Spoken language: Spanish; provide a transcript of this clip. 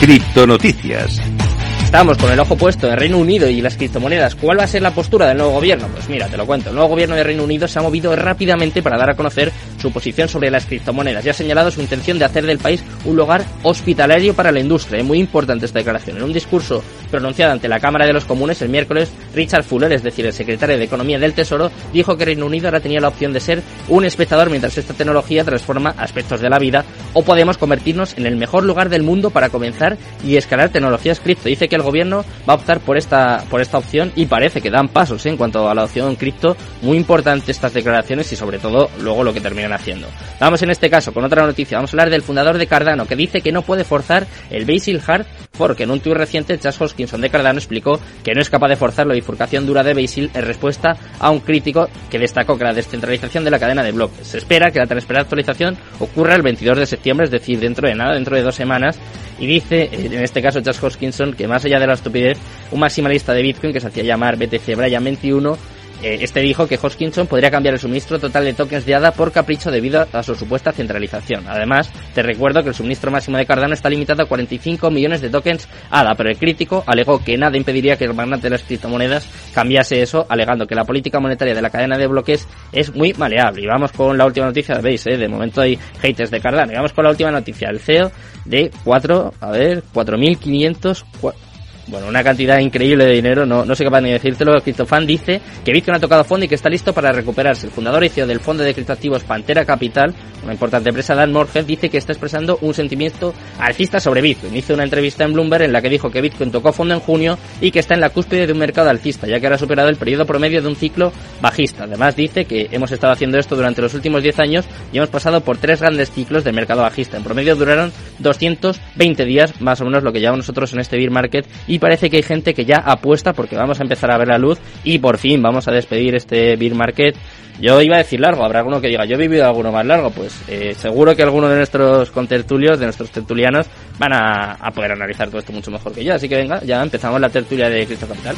Criptonoticias. Estamos con el ojo puesto en Reino Unido y las criptomonedas. ¿Cuál va a ser la postura del nuevo gobierno? Pues mira, te lo cuento. El nuevo gobierno de Reino Unido se ha movido rápidamente para dar a conocer su posición sobre las criptomonedas y ha señalado su intención de hacer del país un lugar hospitalario para la industria. Es muy importante esta declaración. En un discurso pronunciado ante la Cámara de los Comunes el miércoles, Richard Fuller, es decir, el secretario de Economía del Tesoro, dijo que Reino Unido ahora tenía la opción de ser un espectador mientras esta tecnología transforma aspectos de la vida o podemos convertirnos en el mejor lugar del mundo para comenzar y escalar tecnologías cripto. Dice que el gobierno va a optar por esta, por esta opción y parece que dan pasos ¿eh? en cuanto a la opción cripto. Muy importante estas declaraciones y sobre todo luego lo que haciendo. Vamos en este caso con otra noticia. Vamos a hablar del fundador de Cardano que dice que no puede forzar el Basil Hard porque en un tuit reciente Chas Hoskinson de Cardano explicó que no es capaz de forzar la bifurcación dura de Basil en respuesta a un crítico que destacó que la descentralización de la cadena de bloques. Se espera que la transferencia actualización ocurra el 22 de septiembre, es decir, dentro de nada, dentro de dos semanas. Y dice, en este caso Chas Hoskinson, que más allá de la estupidez, un maximalista de Bitcoin que se hacía llamar BTC Brian 21 eh, este dijo que Hoskinson podría cambiar el suministro total de tokens de ADA por capricho debido a su supuesta centralización. Además, te recuerdo que el suministro máximo de Cardano está limitado a 45 millones de tokens ADA, pero el crítico alegó que nada impediría que el magnate de las criptomonedas cambiase eso, alegando que la política monetaria de la cadena de bloques es muy maleable. Y vamos con la última noticia, veis, eh, de momento hay haters de Cardano. Y vamos con la última noticia, el CEO de 4, a ver, 4.500 bueno, una cantidad increíble de dinero, no, no sé capaz ni decírtelo. CryptoFan dice que Bitcoin ha tocado fondo y que está listo para recuperarse. El fundador y CEO del fondo de criptoactivos Pantera Capital, una importante empresa, Dan Morhead, dice que está expresando un sentimiento alcista sobre Bitcoin. Hizo una entrevista en Bloomberg en la que dijo que Bitcoin tocó fondo en junio y que está en la cúspide de un mercado alcista, ya que ahora ha superado el periodo promedio de un ciclo bajista. Además dice que hemos estado haciendo esto durante los últimos 10 años y hemos pasado por tres grandes ciclos del mercado bajista. En promedio duraron 220 días, más o menos lo que llevamos nosotros en este bear market, y parece que hay gente que ya apuesta porque vamos a empezar a ver la luz y por fin vamos a despedir este bear market. Yo iba a decir largo, habrá alguno que diga, yo he vivido alguno más largo, pues eh, seguro que alguno de nuestros contertulios, de nuestros tertulianos, van a, a poder analizar todo esto mucho mejor que yo. Así que venga, ya empezamos la tertulia de Cristo Capital.